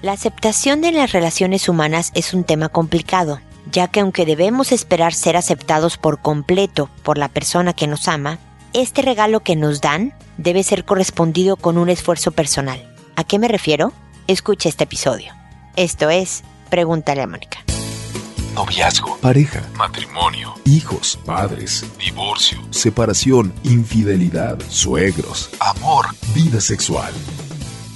La aceptación de las relaciones humanas es un tema complicado, ya que aunque debemos esperar ser aceptados por completo por la persona que nos ama, este regalo que nos dan debe ser correspondido con un esfuerzo personal. ¿A qué me refiero? Escucha este episodio. Esto es Pregúntale a Mónica. Noviazgo, pareja, matrimonio, hijos, padres, divorcio, separación, infidelidad, suegros, amor, vida sexual.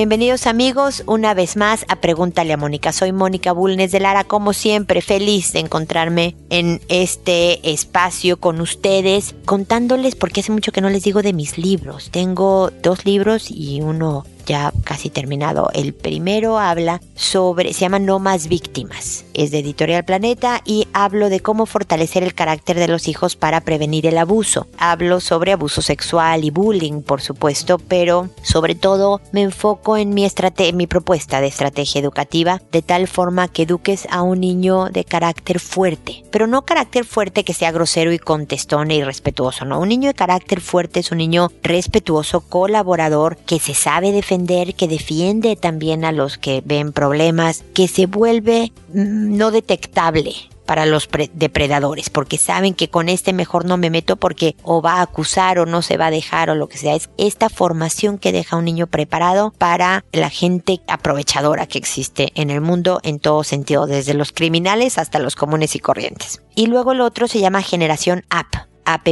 Bienvenidos amigos una vez más a Pregúntale a Mónica. Soy Mónica Bulnes de Lara, como siempre, feliz de encontrarme en este espacio con ustedes, contándoles, porque hace mucho que no les digo de mis libros. Tengo dos libros y uno ya casi terminado. El primero habla sobre, se llama No más víctimas. Es de Editorial Planeta y hablo de cómo fortalecer el carácter de los hijos para prevenir el abuso. Hablo sobre abuso sexual y bullying, por supuesto, pero sobre todo me enfoco en mi, mi propuesta de estrategia educativa de tal forma que eduques a un niño de carácter fuerte, pero no carácter fuerte que sea grosero y contestón e irrespetuoso, no. Un niño de carácter fuerte es un niño respetuoso, colaborador, que se sabe defender que defiende también a los que ven problemas, que se vuelve mm, no detectable para los depredadores, porque saben que con este mejor no me meto porque o va a acusar o no se va a dejar o lo que sea. Es esta formación que deja un niño preparado para la gente aprovechadora que existe en el mundo en todo sentido, desde los criminales hasta los comunes y corrientes. Y luego el otro se llama generación app, app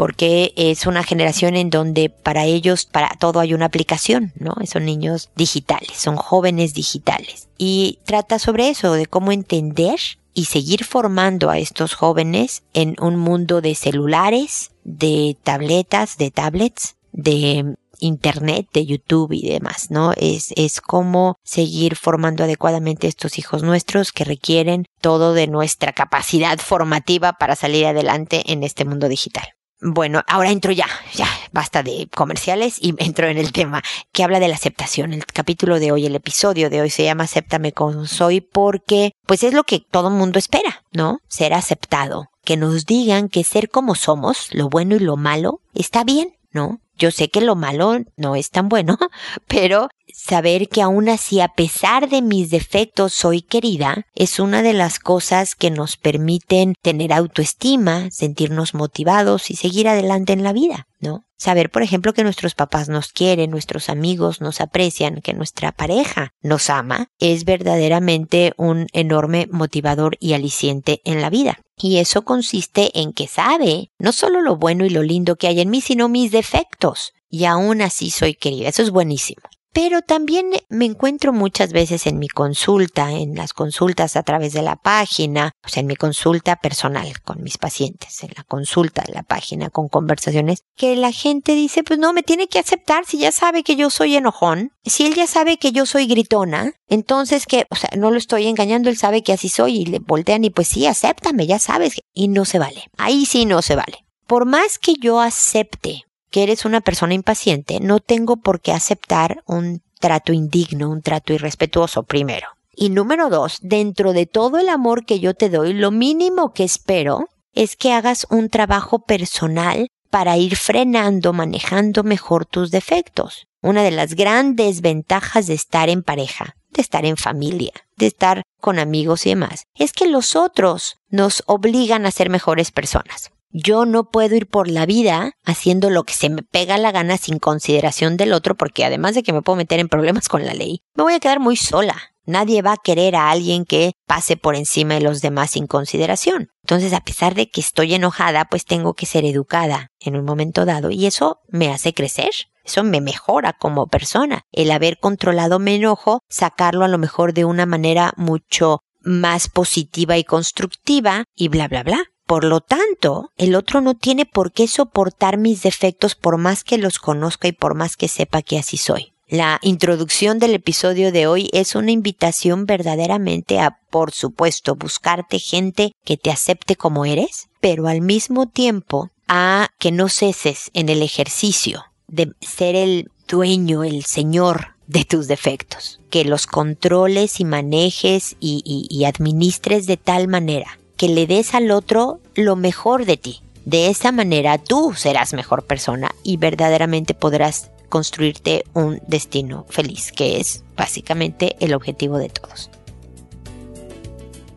porque es una generación en donde para ellos, para todo hay una aplicación, ¿no? Son niños digitales, son jóvenes digitales. Y trata sobre eso, de cómo entender y seguir formando a estos jóvenes en un mundo de celulares, de tabletas, de tablets, de internet, de YouTube y demás, ¿no? Es, es como seguir formando adecuadamente estos hijos nuestros que requieren todo de nuestra capacidad formativa para salir adelante en este mundo digital. Bueno, ahora entro ya, ya, basta de comerciales y entro en el tema que habla de la aceptación. El capítulo de hoy, el episodio de hoy se llama Acéptame como soy porque pues es lo que todo mundo espera, ¿no? Ser aceptado. Que nos digan que ser como somos, lo bueno y lo malo, está bien, ¿no? Yo sé que lo malo no es tan bueno, pero saber que aún así, a pesar de mis defectos, soy querida, es una de las cosas que nos permiten tener autoestima, sentirnos motivados y seguir adelante en la vida, ¿no? Saber, por ejemplo, que nuestros papás nos quieren, nuestros amigos nos aprecian, que nuestra pareja nos ama, es verdaderamente un enorme motivador y aliciente en la vida. Y eso consiste en que sabe no solo lo bueno y lo lindo que hay en mí, sino mis defectos. Y aún así soy querida. Eso es buenísimo. Pero también me encuentro muchas veces en mi consulta, en las consultas a través de la página, o sea, en mi consulta personal con mis pacientes, en la consulta de la página con conversaciones, que la gente dice, pues no, me tiene que aceptar si ya sabe que yo soy enojón, si él ya sabe que yo soy gritona, entonces que, o sea, no lo estoy engañando, él sabe que así soy y le voltean y pues sí, acéptame, ya sabes, y no se vale. Ahí sí no se vale. Por más que yo acepte que eres una persona impaciente, no tengo por qué aceptar un trato indigno, un trato irrespetuoso primero. Y número dos, dentro de todo el amor que yo te doy, lo mínimo que espero es que hagas un trabajo personal para ir frenando, manejando mejor tus defectos. Una de las grandes ventajas de estar en pareja, de estar en familia, de estar con amigos y demás, es que los otros nos obligan a ser mejores personas. Yo no puedo ir por la vida haciendo lo que se me pega la gana sin consideración del otro porque además de que me puedo meter en problemas con la ley, me voy a quedar muy sola. Nadie va a querer a alguien que pase por encima de los demás sin consideración. Entonces, a pesar de que estoy enojada, pues tengo que ser educada en un momento dado y eso me hace crecer. Eso me mejora como persona. El haber controlado mi enojo, sacarlo a lo mejor de una manera mucho más positiva y constructiva y bla, bla, bla. Por lo tanto, el otro no tiene por qué soportar mis defectos por más que los conozca y por más que sepa que así soy. La introducción del episodio de hoy es una invitación verdaderamente a, por supuesto, buscarte gente que te acepte como eres, pero al mismo tiempo a que no ceses en el ejercicio de ser el dueño, el señor de tus defectos, que los controles y manejes y, y, administres de tal manera que le des al otro lo mejor de ti. De esa manera tú serás mejor persona y verdaderamente podrás construirte un destino feliz, que es básicamente el objetivo de todos.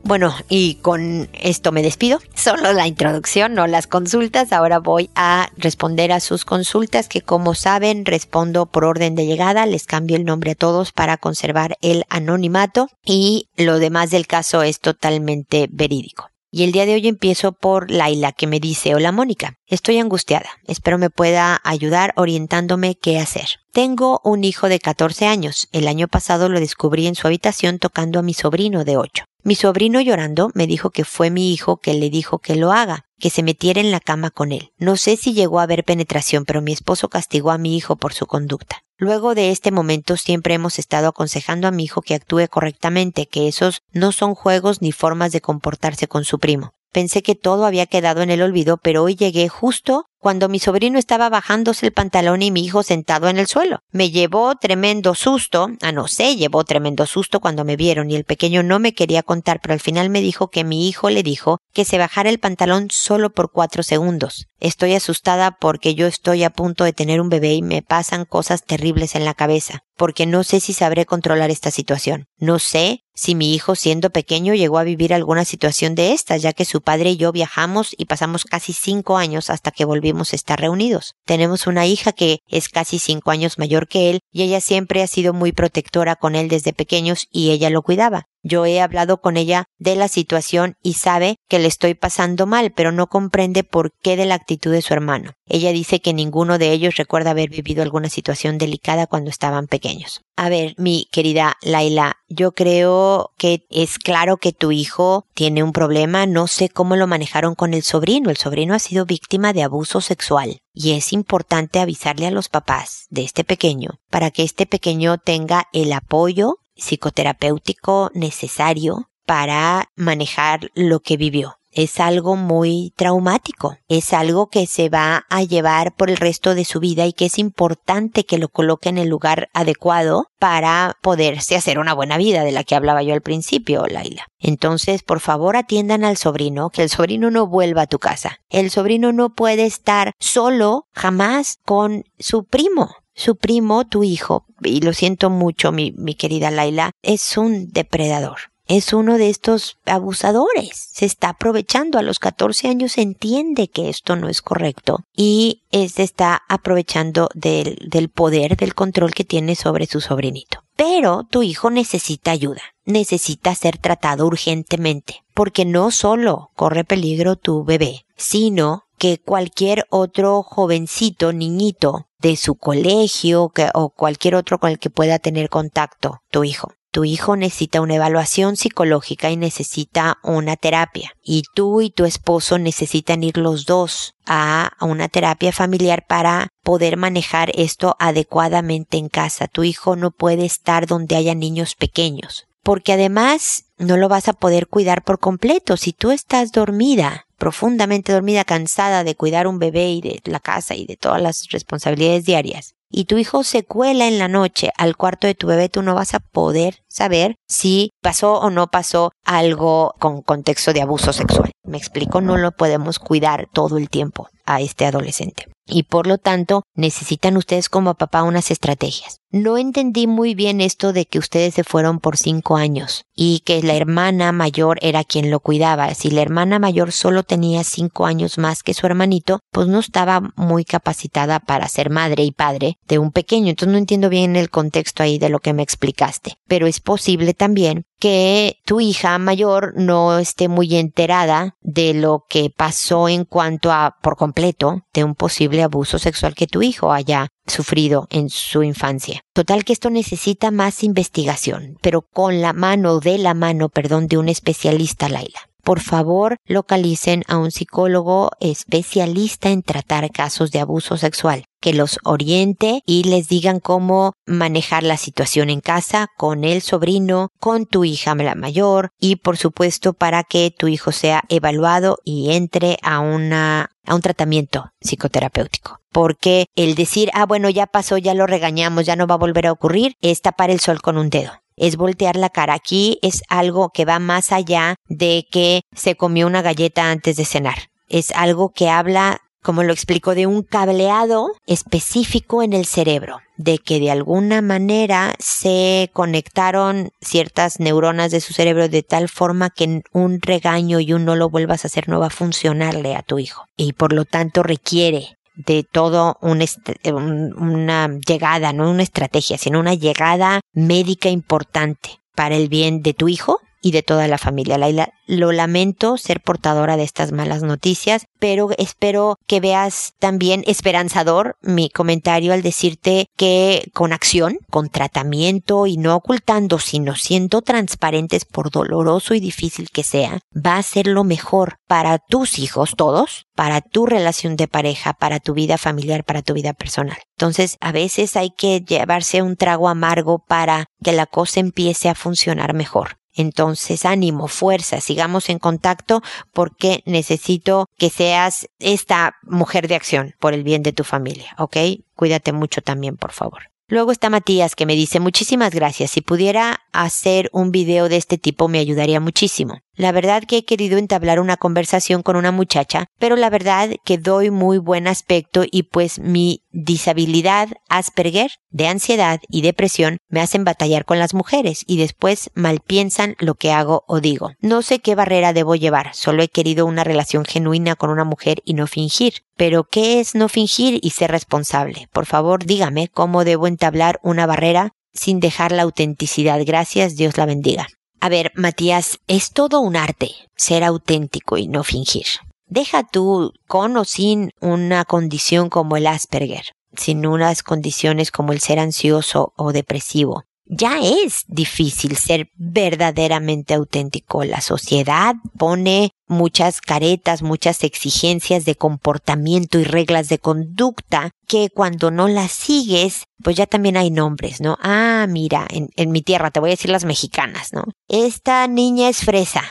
Bueno, y con esto me despido. Solo la introducción, no las consultas. Ahora voy a responder a sus consultas que como saben respondo por orden de llegada. Les cambio el nombre a todos para conservar el anonimato y lo demás del caso es totalmente verídico. Y el día de hoy empiezo por Laila, que me dice, hola Mónica, estoy angustiada, espero me pueda ayudar orientándome qué hacer. Tengo un hijo de 14 años, el año pasado lo descubrí en su habitación tocando a mi sobrino de 8. Mi sobrino llorando me dijo que fue mi hijo que le dijo que lo haga, que se metiera en la cama con él. No sé si llegó a haber penetración, pero mi esposo castigó a mi hijo por su conducta. Luego de este momento siempre hemos estado aconsejando a mi hijo que actúe correctamente, que esos no son juegos ni formas de comportarse con su primo. Pensé que todo había quedado en el olvido, pero hoy llegué justo cuando mi sobrino estaba bajándose el pantalón y mi hijo sentado en el suelo. Me llevó tremendo susto, ah no sé, llevó tremendo susto cuando me vieron y el pequeño no me quería contar, pero al final me dijo que mi hijo le dijo que se bajara el pantalón solo por cuatro segundos. Estoy asustada porque yo estoy a punto de tener un bebé y me pasan cosas terribles en la cabeza, porque no sé si sabré controlar esta situación. No sé si mi hijo siendo pequeño llegó a vivir alguna situación de estas, ya que su padre y yo viajamos y pasamos casi cinco años hasta que volvimos estar reunidos. Tenemos una hija que es casi cinco años mayor que él y ella siempre ha sido muy protectora con él desde pequeños y ella lo cuidaba. Yo he hablado con ella de la situación y sabe que le estoy pasando mal, pero no comprende por qué de la actitud de su hermano. Ella dice que ninguno de ellos recuerda haber vivido alguna situación delicada cuando estaban pequeños. A ver, mi querida Laila, yo creo que es claro que tu hijo tiene un problema, no sé cómo lo manejaron con el sobrino. El sobrino ha sido víctima de abuso sexual y es importante avisarle a los papás de este pequeño para que este pequeño tenga el apoyo psicoterapéutico necesario para manejar lo que vivió. Es algo muy traumático, es algo que se va a llevar por el resto de su vida y que es importante que lo coloque en el lugar adecuado para poderse hacer una buena vida de la que hablaba yo al principio, Laila. Entonces, por favor, atiendan al sobrino, que el sobrino no vuelva a tu casa. El sobrino no puede estar solo jamás con su primo su primo, tu hijo, y lo siento mucho, mi, querida Laila, es un depredador. Es uno de estos abusadores. Se está aprovechando. A los 14 años entiende que esto no es correcto y se está aprovechando del poder, del control que tiene sobre su sobrinito. Pero tu hijo necesita ayuda, necesita ser tratado urgentemente, porque no solo corre peligro tu bebé, sino que cualquier otro jovencito, niñito de su colegio o cualquier otro con el que pueda tener contacto tu hijo. Tu hijo necesita una evaluación psicológica y necesita una terapia. Y tú y tu esposo necesitan ir los dos a una terapia familiar para poder manejar esto adecuadamente en casa. Tu hijo no puede estar donde haya niños pequeños. Porque además no lo vas a poder cuidar por completo. Si tú estás dormida profundamente dormida, cansada de cuidar un bebé y de la casa y de todas las responsabilidades diarias, y tu hijo se cuela en la noche al cuarto de tu bebé, tú no vas a poder saber si pasó o no pasó algo con contexto de abuso sexual. Me explico, no lo podemos cuidar todo el tiempo a este adolescente. Y por lo tanto, necesitan ustedes como papá unas estrategias. No entendí muy bien esto de que ustedes se fueron por cinco años y que la hermana mayor era quien lo cuidaba. Si la hermana mayor solo tenía cinco años más que su hermanito, pues no estaba muy capacitada para ser madre y padre de un pequeño. Entonces no entiendo bien el contexto ahí de lo que me explicaste. Pero es posible también que tu hija mayor no esté muy enterada de lo que pasó en cuanto a por completo de un posible abuso sexual que tu hijo haya sufrido en su infancia. Total que esto necesita más investigación, pero con la mano, de la mano, perdón, de un especialista, Laila. por favor localicen a un psicólogo especialista en tratar casos de abuso sexual que los oriente y les digan cómo manejar la situación en casa con el sobrino, con tu hija la mayor y por supuesto para que tu hijo sea evaluado y entre a una a un tratamiento psicoterapéutico. Porque el decir, ah, bueno, ya pasó, ya lo regañamos, ya no va a volver a ocurrir, es tapar el sol con un dedo es voltear la cara. Aquí es algo que va más allá de que se comió una galleta antes de cenar. Es algo que habla como lo explico, de un cableado específico en el cerebro, de que de alguna manera se conectaron ciertas neuronas de su cerebro de tal forma que un regaño y un no lo vuelvas a hacer no va a funcionarle a tu hijo. Y por lo tanto requiere de todo una llegada, no una estrategia, sino una llegada médica importante para el bien de tu hijo y de toda la familia. Laila, lo lamento ser portadora de estas malas noticias, pero espero que veas también esperanzador mi comentario al decirte que con acción, con tratamiento y no ocultando, sino siendo transparentes por doloroso y difícil que sea, va a ser lo mejor para tus hijos todos, para tu relación de pareja, para tu vida familiar, para tu vida personal. Entonces, a veces hay que llevarse un trago amargo para que la cosa empiece a funcionar mejor. Entonces, ánimo, fuerza, sigamos en contacto porque necesito que seas esta mujer de acción por el bien de tu familia, ¿ok? Cuídate mucho también, por favor. Luego está Matías que me dice muchísimas gracias. Si pudiera hacer un video de este tipo me ayudaría muchísimo. La verdad que he querido entablar una conversación con una muchacha, pero la verdad que doy muy buen aspecto y pues mi disabilidad Asperger, de ansiedad y depresión me hacen batallar con las mujeres y después mal piensan lo que hago o digo. No sé qué barrera debo llevar, solo he querido una relación genuina con una mujer y no fingir. Pero ¿qué es no fingir y ser responsable? Por favor, dígame cómo debo entablar una barrera sin dejar la autenticidad. Gracias, Dios la bendiga. A ver, Matías, es todo un arte ser auténtico y no fingir. Deja tú con o sin una condición como el Asperger, sin unas condiciones como el ser ansioso o depresivo ya es difícil ser verdaderamente auténtico. La sociedad pone muchas caretas, muchas exigencias de comportamiento y reglas de conducta que cuando no las sigues, pues ya también hay nombres, ¿no? Ah, mira, en, mi tierra, te voy a decir las mexicanas, ¿no? Esta niña es fresa.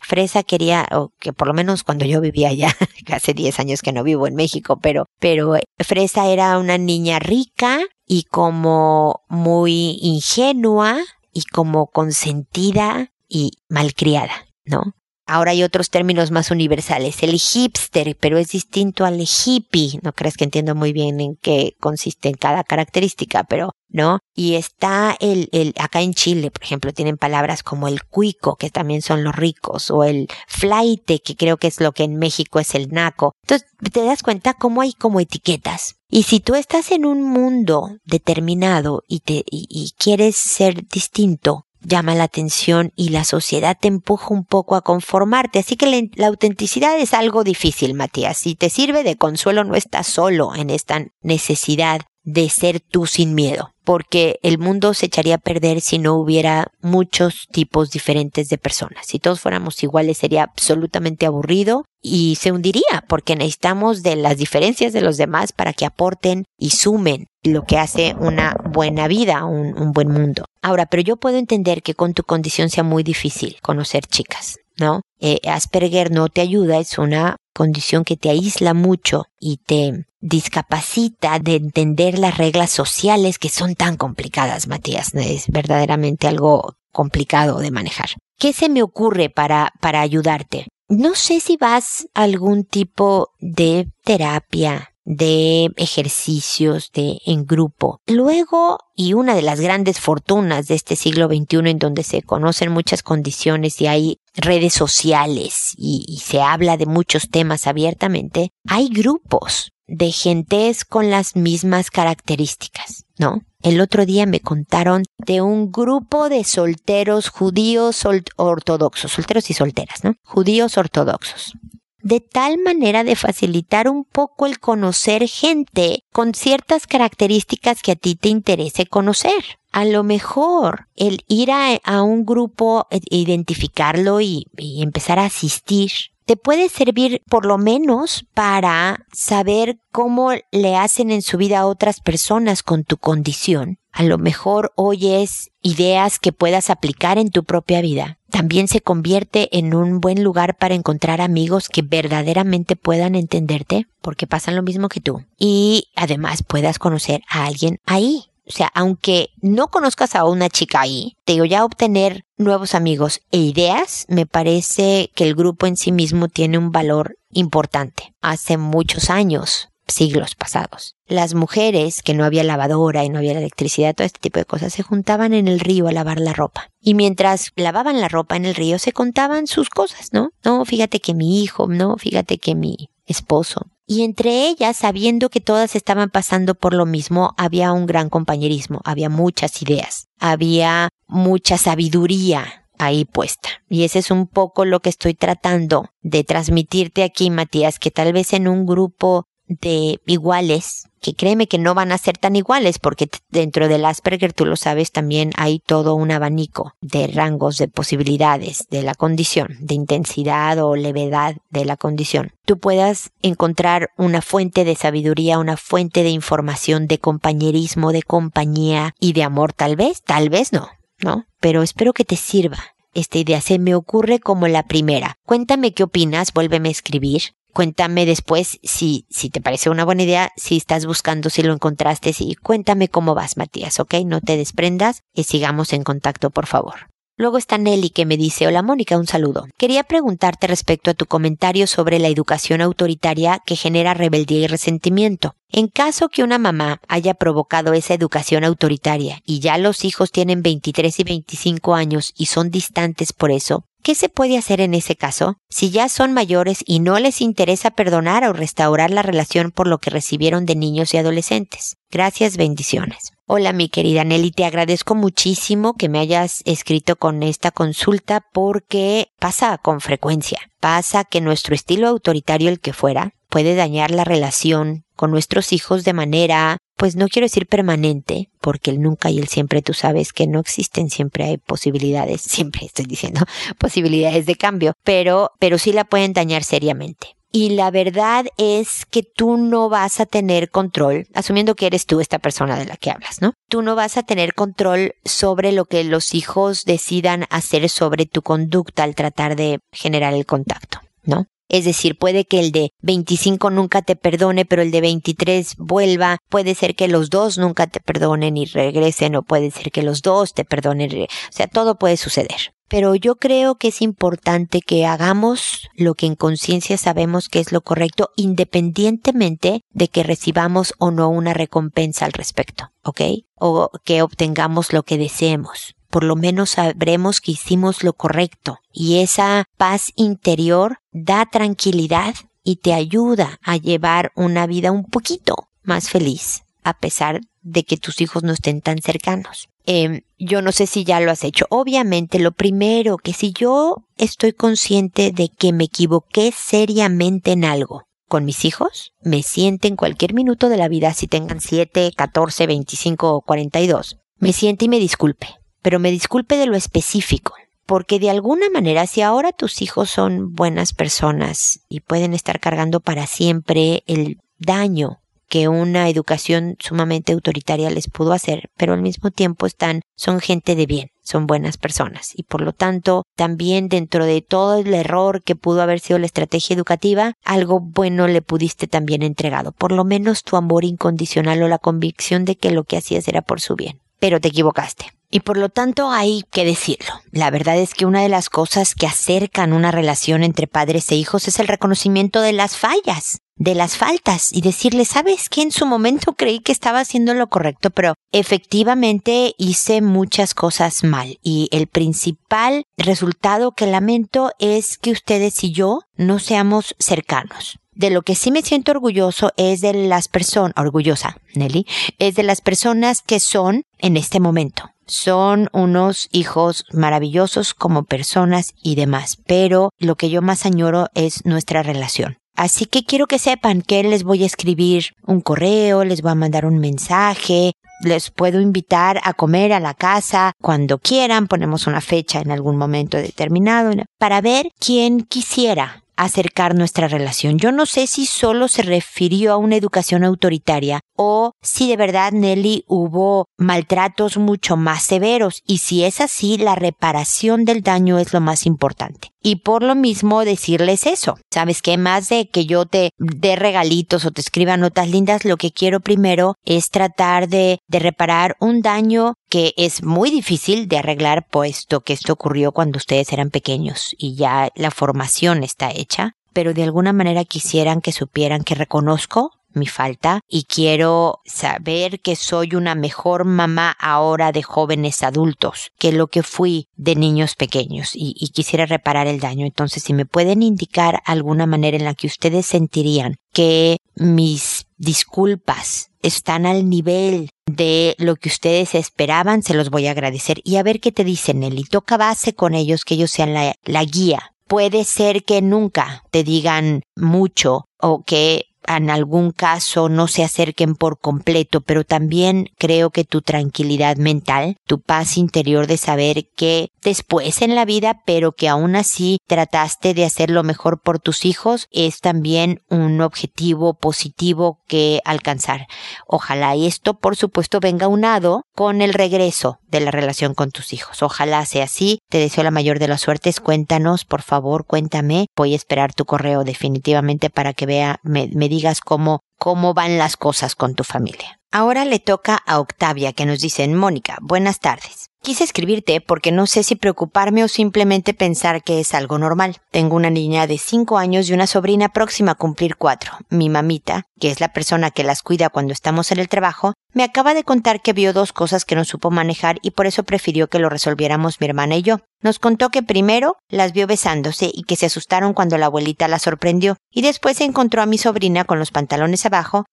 Fresa quería, o que por lo menos cuando yo vivía allá, hace 10 años que no vivo en México, pero, pero Fresa era una niña rica y como muy ingenua y como consentida y malcriada, ¿no? Ahora hay otros términos más universales. El hipster, pero es distinto al hippie. No crees que entiendo muy bien en qué consiste en cada característica, pero ¿no? Y está el, el, acá en Chile, por ejemplo, tienen palabras como el cuico, que también son los ricos, o el flaite, que creo que es lo que en México es el naco. Entonces, te das cuenta cómo hay como etiquetas. Y si tú estás en un mundo determinado y te, y quieres ser distinto, llama la atención y la sociedad te empuja un poco a conformarte. Así que la, autenticidad es algo difícil, Matías. Si te sirve de consuelo, no estás solo en esta necesidad de ser tú sin miedo, porque el mundo se echaría a perder si no hubiera muchos tipos diferentes de personas. Si todos fuéramos iguales sería absolutamente aburrido y se hundiría, porque necesitamos de las diferencias de los demás para que aporten y sumen lo que hace una buena vida, un, buen mundo. Ahora, pero yo puedo entender que con tu condición sea muy difícil conocer chicas. ¿no? Eh, Asperger no te ayuda, es una condición que te aísla mucho y te discapacita de entender las reglas sociales que son tan complicadas, Matías. Es verdaderamente algo complicado de manejar. ¿Qué se me ocurre para, para ayudarte? No sé si vas a algún tipo de terapia, de ejercicios de en grupo. Luego, y una de las grandes fortunas de este siglo XXI en donde se conocen muchas condiciones y hay redes sociales y, y se habla de muchos temas abiertamente, hay grupos de gentes con las mismas características, ¿no? El otro día me contaron de un grupo de solteros judíos ortodoxos, solteros y solteras, ¿no? Judíos ortodoxos de tal manera de facilitar un poco el conocer gente con ciertas características que a ti te interese conocer. A lo mejor el ir a, un grupo, e, identificarlo y empezar a asistir te puede servir por lo menos para saber cómo le hacen en su vida a otras personas con tu condición. A lo mejor oyes ideas que puedas aplicar en tu propia vida. También se convierte en un buen lugar para encontrar amigos que verdaderamente puedan entenderte porque pasan lo mismo que tú. Y además puedas conocer a alguien ahí o sea, aunque no conozcas a una chica ahí, te digo, ya obtener nuevos amigos e ideas, me parece que el grupo en sí mismo tiene un valor importante. Hace muchos años, siglos pasados, las mujeres, que no había lavadora y no había electricidad, todo este tipo de cosas, se juntaban en el río a lavar la ropa. Y mientras lavaban la ropa en el río, se contaban sus cosas, ¿no? No, fíjate que mi hijo, no, fíjate que mi esposo, y entre ellas, sabiendo que todas estaban pasando por lo mismo, había un gran compañerismo, había muchas ideas, había mucha sabiduría ahí puesta. Y ese es un poco lo que estoy tratando de transmitirte aquí, Matías, que tal vez en un grupo de iguales, que créeme que no van a ser tan iguales porque dentro del Asperger, tú lo sabes, también hay todo un abanico de rangos, de posibilidades de la condición, de intensidad o levedad de la condición. Tú puedas encontrar una fuente de sabiduría, una fuente de información, de compañerismo, de compañía y de amor tal vez, tal vez no, ¿no? Pero espero que te sirva esta idea se me ocurre como la primera. Cuéntame qué opinas, vuélveme a escribir. Cuéntame después si, si te parece una buena idea, si estás buscando, si lo encontraste, y cuéntame cómo vas, Matías, ¿ok? No te desprendas y sigamos en contacto, por favor. Luego está Nelly que me dice, hola Mónica, un saludo. Quería preguntarte respecto a tu comentario sobre la educación autoritaria que genera rebeldía y resentimiento. En caso que una mamá haya provocado esa educación autoritaria y ya los hijos tienen 23 y 25 años y son distantes por eso, ¿Qué se puede hacer en ese caso? Si ya son mayores y no les interesa perdonar o restaurar la relación por lo que recibieron de niños y adolescentes. Gracias, bendiciones. Hola mi querida Nelly, te agradezco muchísimo que me hayas escrito con esta consulta porque pasa con frecuencia. Pasa que nuestro estilo autoritario, el que fuera, puede dañar la relación con nuestros hijos de manera, pues no quiero decir permanente, porque el nunca y el siempre tú sabes que no existen, siempre hay posibilidades, siempre estoy diciendo posibilidades de cambio, pero, pero sí la pueden dañar seriamente. Y la verdad es que tú no vas a tener control, asumiendo que eres tú esta persona de la que hablas, ¿no? Tú no vas a tener control sobre lo que los hijos decidan hacer sobre tu conducta al tratar de generar el contacto, ¿no? Es decir, puede que el de 25 nunca te perdone, pero el de 23 vuelva. Puede ser que los dos nunca te perdonen y regresen, o puede ser que los dos te perdonen. O sea, todo puede suceder. Pero yo creo que es importante que hagamos lo que en conciencia sabemos que es lo correcto, independientemente de que recibamos o no una recompensa al respecto, ¿ok? O que obtengamos lo que deseemos por lo menos sabremos que hicimos lo correcto y esa paz interior da tranquilidad y te ayuda a llevar una vida un poquito más feliz a pesar de que tus hijos no estén tan cercanos. Em, yo no sé si ya lo has hecho. Obviamente, lo primero que si yo estoy consciente de que me equivoqué seriamente en algo con mis hijos, me siente en cualquier minuto de la vida, si tengan 7, 14, 25 o 42, me siente y me disculpe pero me disculpe de lo específico, porque de alguna manera si ahora tus hijos son buenas personas y pueden estar cargando para siempre el daño que una educación sumamente autoritaria les pudo hacer, pero al mismo tiempo están, son gente de bien, son buenas personas y por lo tanto también dentro de todo el error que pudo haber sido la estrategia educativa, algo bueno le pudiste también entregado, por lo menos tu amor incondicional o la convicción de que lo que hacías era por su bien, pero te equivocaste y por lo tanto hay que decirlo. La verdad es que una de las cosas que acercan una relación entre padres e hijos es el reconocimiento de las fallas, de las faltas y decirle, sabes que en su momento creí que estaba haciendo lo correcto, pero efectivamente hice muchas cosas mal y el principal resultado que lamento es que ustedes y yo no seamos cercanos. De lo que sí me siento orgulloso es de las personas, orgullosa, Nelly, es de las personas que son en este momento son unos hijos maravillosos como personas y demás, pero lo que yo más añoro es nuestra relación. Así que quiero que sepan que les voy a escribir un correo, les voy a mandar un mensaje, les puedo invitar a comer a la casa cuando quieran, ponemos una fecha en algún momento determinado, para ver quién quisiera acercar nuestra relación. Yo no sé si solo se refirió a una educación autoritaria o si de verdad Nelly hubo maltratos mucho más severos y si es así, la reparación del daño es lo más importante. Y por lo mismo decirles eso. ¿Sabes qué? Más de que yo te dé regalitos o te escriba notas lindas, lo que quiero primero es tratar de reparar un daño que es muy difícil de arreglar puesto que esto ocurrió cuando ustedes eran pequeños y ya la formación está hecha. Pero de alguna manera quisieran que supieran que reconozco mi falta y quiero saber que soy una mejor mamá ahora de jóvenes adultos que lo que fui de niños pequeños y, quisiera reparar el daño. Entonces, si me pueden indicar alguna manera en la que ustedes sentirían que mis disculpas están al nivel de lo que ustedes esperaban, se los voy a agradecer. Y a ver qué te dicen, Nelly. Toca base con ellos, que ellos sean la, la guía. Puede ser que nunca te digan mucho o que en algún caso no se acerquen por completo, pero también creo que tu tranquilidad mental, tu paz interior de saber que después en la vida, pero que aún así trataste de hacer lo mejor por tus hijos, es también un objetivo positivo que alcanzar. Ojalá esto, por supuesto, venga unado con el regreso de la relación con tus hijos. Ojalá sea así. Te deseo la mayor de las suertes. Cuéntanos, por favor, cuéntame. Voy a esperar tu correo definitivamente para que vea, me, me digas cómo, cómo van las cosas con tu familia. Ahora le toca a Octavia que nos dice, Mónica, buenas tardes. Quise escribirte porque no sé si preocuparme o simplemente pensar que es algo normal. Tengo una niña de 5 años y una sobrina próxima a cumplir 4. Mi mamita, que es la persona que las cuida cuando estamos en el trabajo, me acaba de contar que vio dos cosas que no supo manejar y por eso prefirió que lo resolviéramos mi hermana y yo. Nos contó que primero las vio besándose y que se asustaron cuando la abuelita la sorprendió, y después encontró a mi sobrina con los pantalones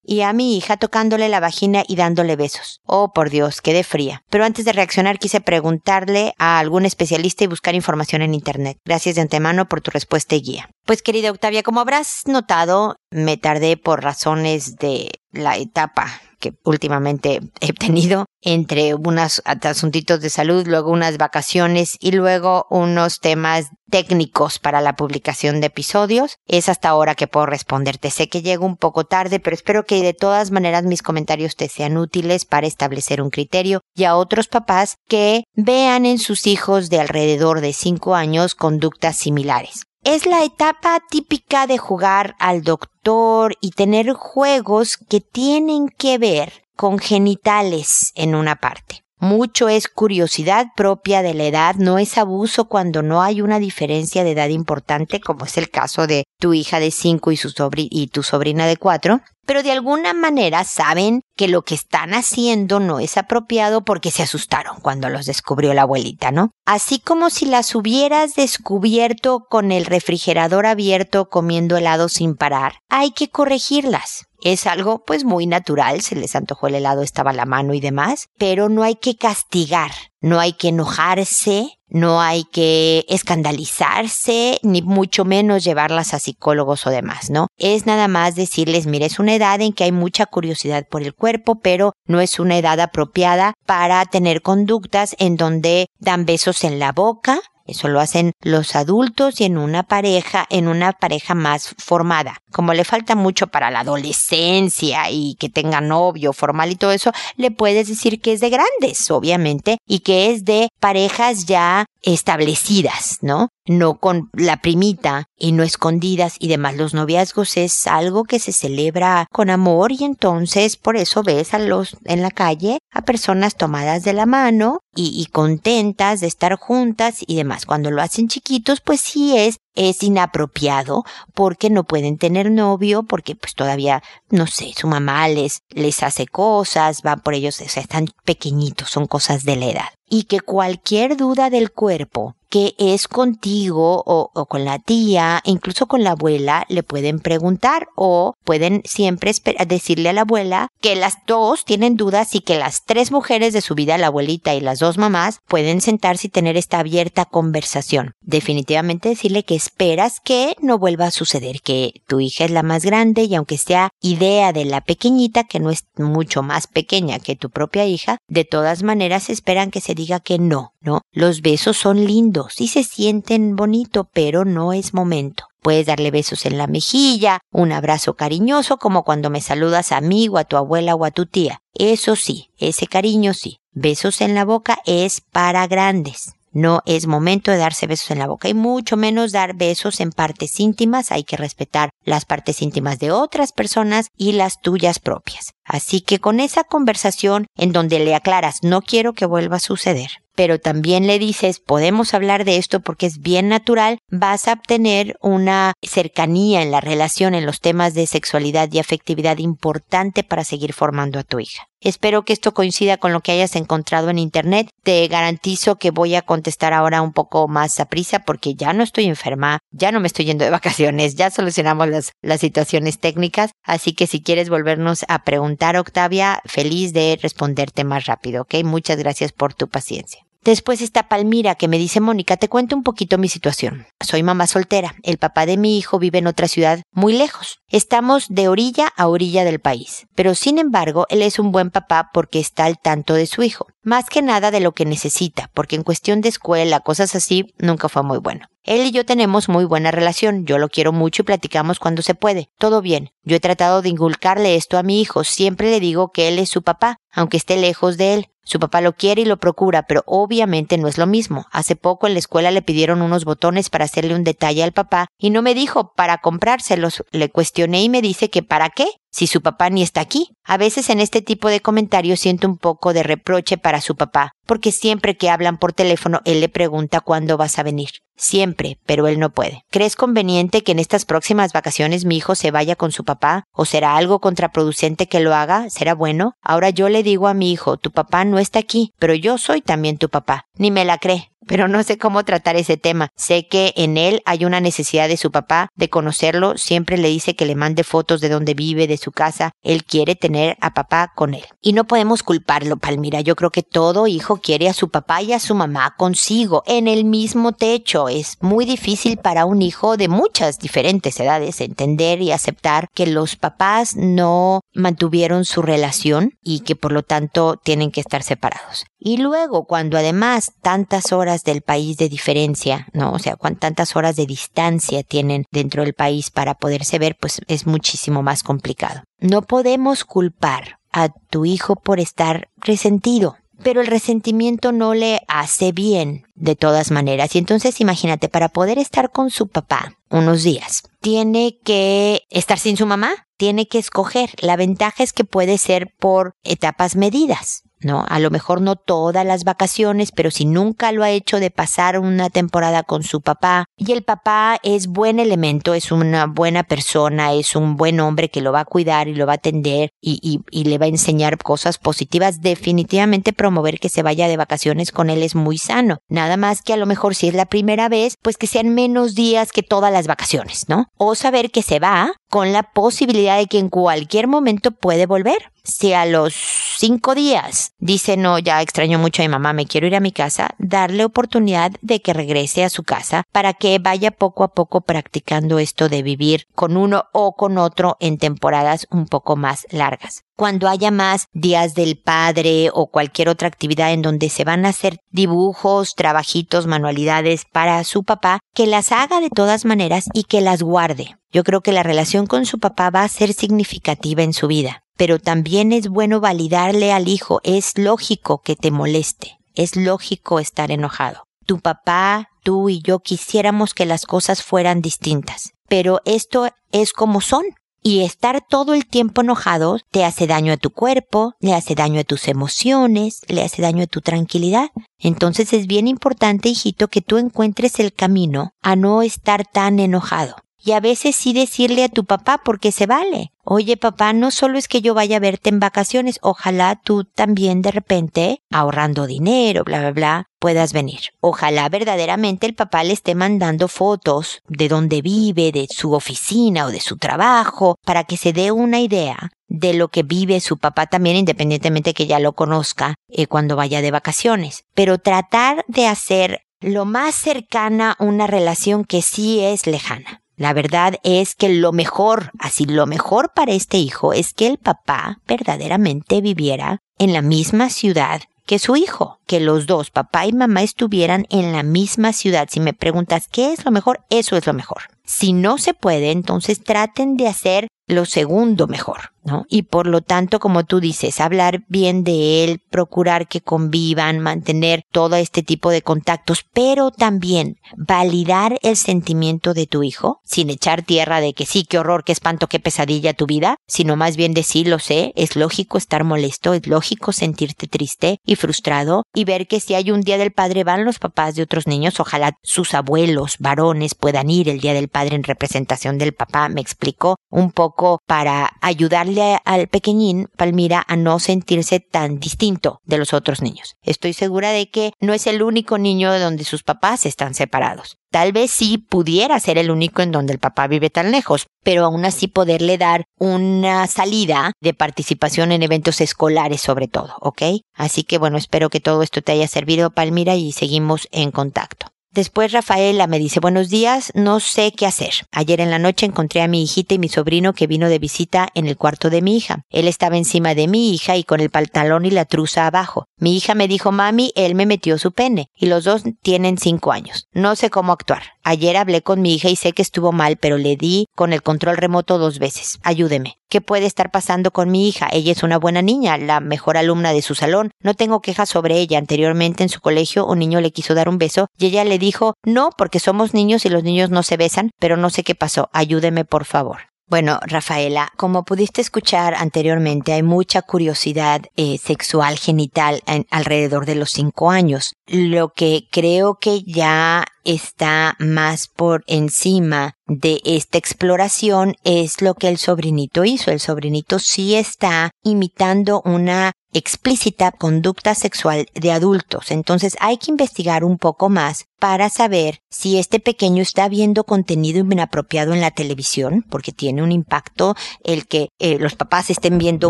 y a mi hija tocándole la vagina y dándole besos. Oh, por Dios, quedé fría. Pero antes de reaccionar quise preguntarle a algún especialista y buscar información en Internet. Gracias de antemano por tu respuesta y guía. Pues querida Octavia, como habrás notado, me tardé por razones de la etapa que últimamente he tenido entre unos asuntitos de salud, luego unas vacaciones y luego unos temas técnicos para la publicación de episodios. Es hasta ahora que puedo responderte. Sé que llego un poco tarde, pero espero que de todas maneras mis comentarios te sean útiles para establecer un criterio y a otros papás que vean en sus hijos de alrededor de 5 años conductas similares es la etapa típica de jugar al doctor y tener juegos que tienen que ver con genitales en una parte. Mucho es curiosidad propia de la edad, no es abuso cuando no hay una diferencia de edad importante, como es el caso de tu hija de 5 y, tu sobrina de 4, pero de alguna manera saben que lo que están haciendo no es apropiado porque se asustaron cuando los descubrió la abuelita, ¿no? Así como si las hubieras descubierto con el refrigerador abierto comiendo helado sin parar, hay que corregirlas es algo pues muy natural, se les antojó el helado, estaba la mano y demás, pero no hay que castigar, no hay que enojarse, no hay que escandalizarse, ni mucho menos llevarlas a psicólogos o demás, ¿no? Es nada más decirles, mire, es una edad en que hay mucha curiosidad por el cuerpo, pero no es una edad apropiada para tener conductas en donde dan besos en la boca, eso lo hacen los adultos y en una pareja, en una pareja más formada. Como le falta mucho para la adolescencia y que tenga novio formal y todo eso, le puedes decir que es de grandes, obviamente, y que es de parejas ya establecidas, ¿no? No con la primita y no escondidas y demás. Los noviazgos es algo que se celebra con amor y entonces por eso ves a los en la calle a personas tomadas de la mano y, y contentas de estar juntas y demás. Cuando lo hacen chiquitos, pues sí es es inapropiado porque no pueden tener novio, porque pues todavía, no sé, su mamá les, les hace cosas, van por ellos, o sea, están pequeñitos, son cosas de la edad. Y que cualquier duda del cuerpo que es contigo o, con la tía, incluso con la abuela, le pueden preguntar o pueden siempre decirle a la abuela que las dos tienen dudas y que las tres mujeres de su vida, la abuelita y las dos mamás, pueden sentarse y tener esta abierta conversación. Definitivamente decirle que esperas que no vuelva a suceder, que tu hija es la más grande y aunque sea idea de la pequeñita, que no es mucho más pequeña que tu propia hija, de todas maneras esperan que se diga que no, Los besos son lindos y se sienten bonito, pero no es momento. Puedes darle besos en la mejilla, un abrazo cariñoso como cuando me saludas a mí o a tu abuela o a tu tía. Eso sí, ese cariño sí. Besos en la boca es para grandes. No es momento de darse besos en la boca y mucho menos dar besos en partes íntimas. Hay que respetar las partes íntimas de otras personas y las tuyas propias. Así que con esa conversación en donde le aclaras no quiero que vuelva a suceder, pero también le dices podemos hablar de esto porque es bien natural, vas a obtener una cercanía en la relación en los temas de sexualidad y afectividad importante para seguir formando a tu hija. Espero que esto coincida con lo que hayas encontrado en Internet. Te garantizo que voy a contestar ahora un poco más a prisa porque ya no estoy enferma, ya no me estoy yendo de vacaciones, ya solucionamos las, las situaciones técnicas. Así que si quieres volvernos a preguntar, Octavia, feliz de responderte más rápido, ¿ok? Muchas gracias por tu paciencia. Después está Palmira que me dice, Mónica, te cuento un poquito mi situación. Soy mamá soltera. El papá de mi hijo vive en otra ciudad muy lejos. Estamos de orilla a orilla del país. Pero sin embargo, él es un buen papá porque está al tanto de su hijo. Más que nada de lo que necesita, porque en cuestión de escuela, cosas así, nunca fue muy bueno. Él y yo tenemos muy buena relación, yo lo quiero mucho y platicamos cuando se puede. Todo bien. Yo he tratado de inculcarle esto a mi hijo, siempre le digo que él es su papá, aunque esté lejos de él. Su papá lo quiere y lo procura, pero obviamente no es lo mismo. Hace poco en la escuela le pidieron unos botones para hacerle un detalle al papá y no me dijo para comprárselos. Le cuestioné y me dice que para qué si su papá ni está aquí. A veces en este tipo de comentarios siento un poco de reproche para su papá, porque siempre que hablan por teléfono él le pregunta cuándo vas a venir. Siempre, pero él no puede. ¿Crees conveniente que en estas próximas vacaciones mi hijo se vaya con su papá? ¿O será algo contraproducente que lo haga? ¿Será bueno? Ahora yo le digo a mi hijo, tu papá no está aquí, pero yo soy también tu papá. Ni me la cree pero no sé cómo tratar ese tema. Sé que en él hay una necesidad de su papá de conocerlo, siempre le dice que le mande fotos de donde vive, de su casa, él quiere tener a papá con él. Y no podemos culparlo, Palmira, yo creo que todo hijo quiere a su papá y a su mamá consigo, en el mismo techo. Es muy difícil para un hijo de muchas diferentes edades entender y aceptar que los papás no mantuvieron su relación y que por lo tanto tienen que estar separados. Y luego, cuando además tantas horas del país de diferencia, ¿no? O sea, tantas horas de distancia tienen dentro del país para poderse ver, pues es muchísimo más complicado. No podemos culpar a tu hijo por estar resentido, pero el resentimiento no le hace bien de todas maneras. Y entonces imagínate, para poder estar con su papá unos días, tiene que estar sin su mamá, tiene que escoger. La ventaja es que puede ser por etapas medidas. ¿no? A lo mejor no todas las vacaciones, pero si nunca lo ha hecho de pasar una temporada con su papá, y el papá es buen elemento, es una buena persona, es un buen hombre que lo va a cuidar y lo va a atender y, y, y le va a enseñar cosas positivas, definitivamente promover que se vaya de vacaciones con él es muy sano. Nada más que a lo mejor si es la primera vez, pues que sean menos días que todas las vacaciones, ¿no? O saber que se va con la posibilidad de que en cualquier momento puede volver si a los cinco días dice no, ya extraño mucho a mi mamá, me quiero ir a mi casa, darle oportunidad de que regrese a su casa para que vaya poco a poco practicando esto de vivir con uno o con otro en temporadas un poco más largas cuando haya más días del padre o cualquier otra actividad en donde se van a hacer dibujos, trabajitos, manualidades para su papá, que las haga de todas maneras y que las guarde. Yo creo que la relación con su papá va a ser significativa en su vida pero también es bueno validarle al hijo, es lógico que te moleste, es lógico estar enojado. Tu papá, tú y yo quisiéramos que las cosas fueran distintas, pero esto es como son. Y estar todo el tiempo enojado te hace daño a tu cuerpo, le hace daño a tus emociones, le hace daño a tu tranquilidad. Entonces es bien importante, hijito, que tú encuentres el camino a no estar tan enojado y a veces sí decirle a tu papá porque se vale. Oye papá, no solo es que yo vaya a verte en vacaciones, ojalá tú también de repente, ahorrando dinero, bla, bla, bla, puedas venir. Ojalá verdaderamente el papá le esté mandando fotos de dónde vive, de su oficina o de su trabajo, para que se dé una idea de lo que vive su papá también, independientemente que ya lo conozca eh, cuando vaya de vacaciones. Pero tratar de hacer lo más cercana una relación que sí es lejana. La verdad es que lo mejor, así lo mejor para este hijo es que el papá verdaderamente viviera en la misma ciudad que su hijo, que los dos, papá y mamá, estuvieran en la misma ciudad. Si me preguntas qué es lo mejor, eso es lo mejor. Si no se puede, entonces traten de hacer lo segundo mejor, ¿no? Y por lo tanto, como tú dices, hablar bien de él, procurar que convivan, mantener todo este tipo de contactos, pero también validar el sentimiento de tu hijo, sin echar tierra de que sí, qué horror, qué espanto, qué pesadilla tu vida, sino más bien decir, lo sé, es lógico estar molesto, es lógico sentirte triste y frustrado y ver que si hay un día del padre van los papás de otros niños, ojalá sus abuelos varones puedan ir el día del padre en representación del papá, me explicó un poco para ayudarle al pequeñín Palmira a no sentirse tan distinto de los otros niños. Estoy segura de que no es el único niño de donde sus papás están separados. Tal vez sí pudiera ser el único en donde el papá vive tan lejos, pero aún así poderle dar una salida de participación en eventos escolares sobre todo, ¿ok? Así que bueno, espero que todo esto te haya servido, Palmira, y seguimos en contacto. Después Rafaela me dice, buenos días, no sé qué hacer. Ayer en la noche encontré a mi hijita y mi sobrino que vino de visita en el cuarto de mi hija. Él estaba encima de mi hija y con el pantalón y la truza abajo. Mi hija me dijo, mami, él me metió su pene. Y los dos tienen cinco años. No sé cómo actuar. Ayer hablé con mi hija y sé que estuvo mal, pero le di con el control remoto dos veces. Ayúdeme. ¿Qué puede estar pasando con mi hija? Ella es una buena niña, la mejor alumna de su salón. No tengo quejas sobre ella. Anteriormente en su colegio un niño le quiso dar un beso y ella le dijo, no, porque somos niños y los niños no se besan, pero no sé qué pasó. Ayúdeme, por favor. Bueno, Rafaela, como pudiste escuchar anteriormente, hay mucha curiosidad eh, sexual genital alrededor de los cinco años, lo que creo que ya está más por encima de esta exploración es lo que el sobrinito hizo. El sobrinito sí está imitando una explícita conducta sexual de adultos. Entonces hay que investigar un poco más para saber si este pequeño está viendo contenido inapropiado en la televisión, porque tiene un impacto el que eh, los papás estén viendo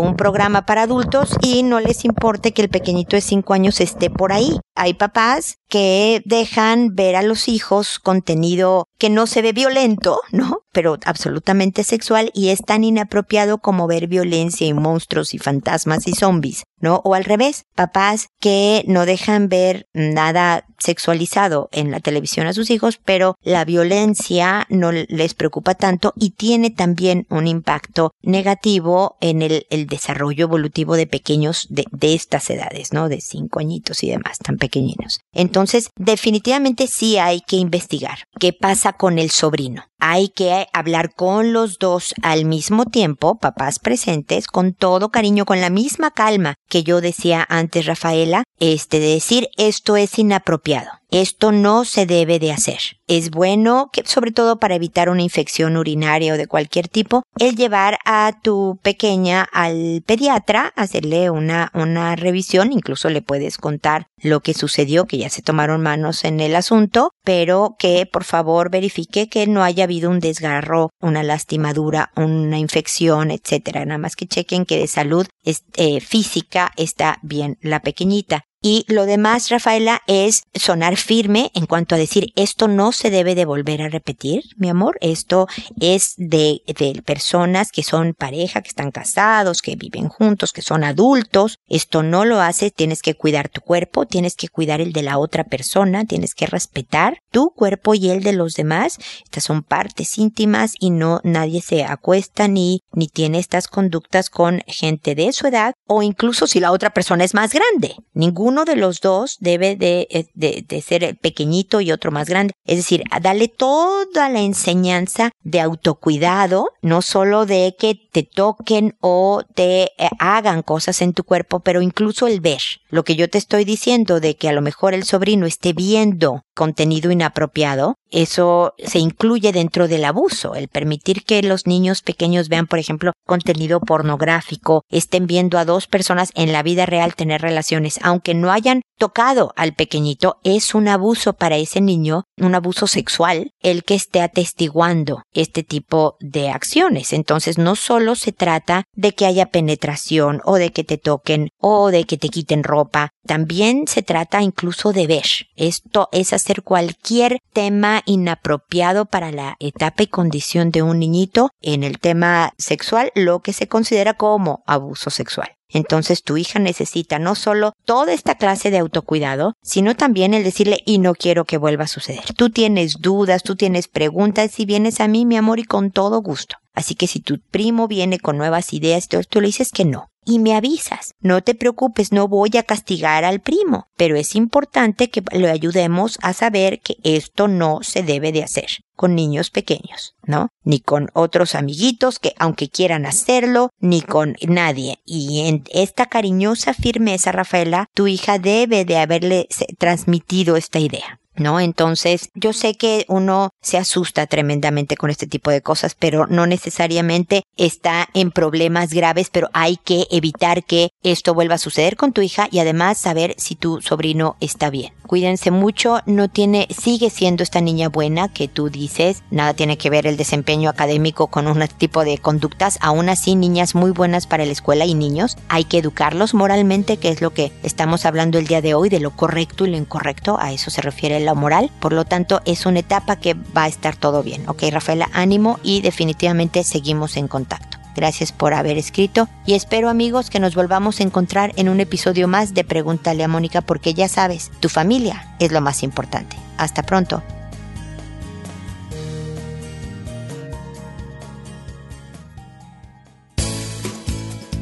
un programa para adultos y no les importe que el pequeñito de 5 años esté por ahí. Hay papás que dejan ver a los hijos contenido que no se ve violento, ¿no? Pero absolutamente sexual y es tan inapropiado como ver violencia y monstruos y fantasmas y zombies, ¿no? O al revés, papás que no dejan ver nada sexualizado en la televisión a sus hijos, pero la violencia no les preocupa tanto y tiene también un impacto negativo en el, desarrollo evolutivo de pequeños de, de, estas edades, ¿no? De cinco añitos y demás, tan pequeñinos. Entonces, definitivamente sí hay que investigar qué pasa con el sobrino. Hay que hablar con los dos al mismo tiempo, papás presentes, con todo cariño, con la misma calma que yo decía antes, Rafaela, este de decir esto es inapropiado. Esto no se debe de hacer. Es bueno que, sobre todo para evitar una infección urinaria o de cualquier tipo, el llevar a tu pequeña al pediatra, hacerle una, una revisión, incluso le puedes contar lo que sucedió, que ya se tomaron manos en el asunto, pero que por favor verifique que no haya habido un desgarro, una lastimadura, una infección, etcétera. Nada más que chequen que de salud eh, física está bien la pequeñita. Y lo demás, Rafaela, es sonar firme en cuanto a decir esto no se debe de volver a repetir, mi amor. Esto es de, de personas que son pareja, que están casados, que viven juntos, que son adultos. Esto no lo hace, tienes que cuidar tu cuerpo, tienes que cuidar el de la otra persona, tienes que respetar tu cuerpo y el de los demás. Estas son partes íntimas y no nadie se acuesta ni, ni tiene estas conductas con gente de su edad o incluso si la otra persona es más grande. Ningún uno de los dos debe eh, de, de, ser pequeñito y otro más grande. Es decir, dale toda la enseñanza de autocuidado, no solo de que te toquen o te eh, hagan cosas en tu cuerpo, pero incluso el ver. Lo que yo te estoy diciendo de que a lo mejor el sobrino esté viendo contenido inapropiado, eso se incluye dentro del abuso, el permitir que los niños pequeños vean, por ejemplo, contenido pornográfico, estén viendo a dos personas en la vida real tener relaciones, aunque no hayan tocado al pequeñito, es un abuso para ese niño, un abuso sexual, el que esté atestiguando este tipo de acciones. Entonces no solo se trata de que haya penetración o de que te toquen o de que te quiten ropa, también se trata incluso de ver. Esto es hacer cualquier tema inapropiado para la etapa y condición de un niñito en el tema sexual, lo que se considera como abuso sexual. Entonces tu hija necesita no solo toda esta clase de autocuidado, sino también el decirle y no quiero que vuelva a suceder. Tú tienes dudas, tú tienes preguntas y vienes a mí, mi amor, y con todo gusto. Así que si tu primo viene con nuevas ideas, tú le dices que no y me avisas. No te preocupes, no voy a castigar al primo, pero es importante que le ayudemos a saber que esto no se debe de hacer con niños pequeños, ¿no? Ni con otros amiguitos que aunque quieran hacerlo, ni con nadie. Y en esta cariñosa firmeza, Rafaela, tu hija debe de haberle transmitido esta idea. ¿No? Entonces, yo sé que uno se asusta tremendamente con este tipo de cosas, pero no necesariamente está en problemas graves, pero hay que evitar que esto vuelva a suceder con tu hija y además saber si tu sobrino está bien. Cuídense mucho, no tiene, sigue siendo esta niña buena que tú dices, nada tiene que ver el desempeño académico con un tipo de conductas, aún así niñas muy buenas para la escuela y niños, hay que educarlos moralmente, que es lo que estamos hablando el día de hoy, de lo correcto y lo incorrecto, a eso se refiere el moral. Por lo tanto, es una etapa que va a estar todo bien. Ok, Rafaela, ánimo y definitivamente seguimos en contacto. Gracias por haber escrito y espero amigos que nos volvamos a encontrar en un episodio más de Pregúntale a Mónica porque ya sabes, tu familia es lo más importante. Hasta pronto.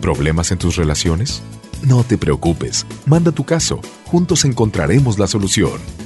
¿Problemas en tus relaciones? No te preocupes, manda tu caso, juntos encontraremos la solución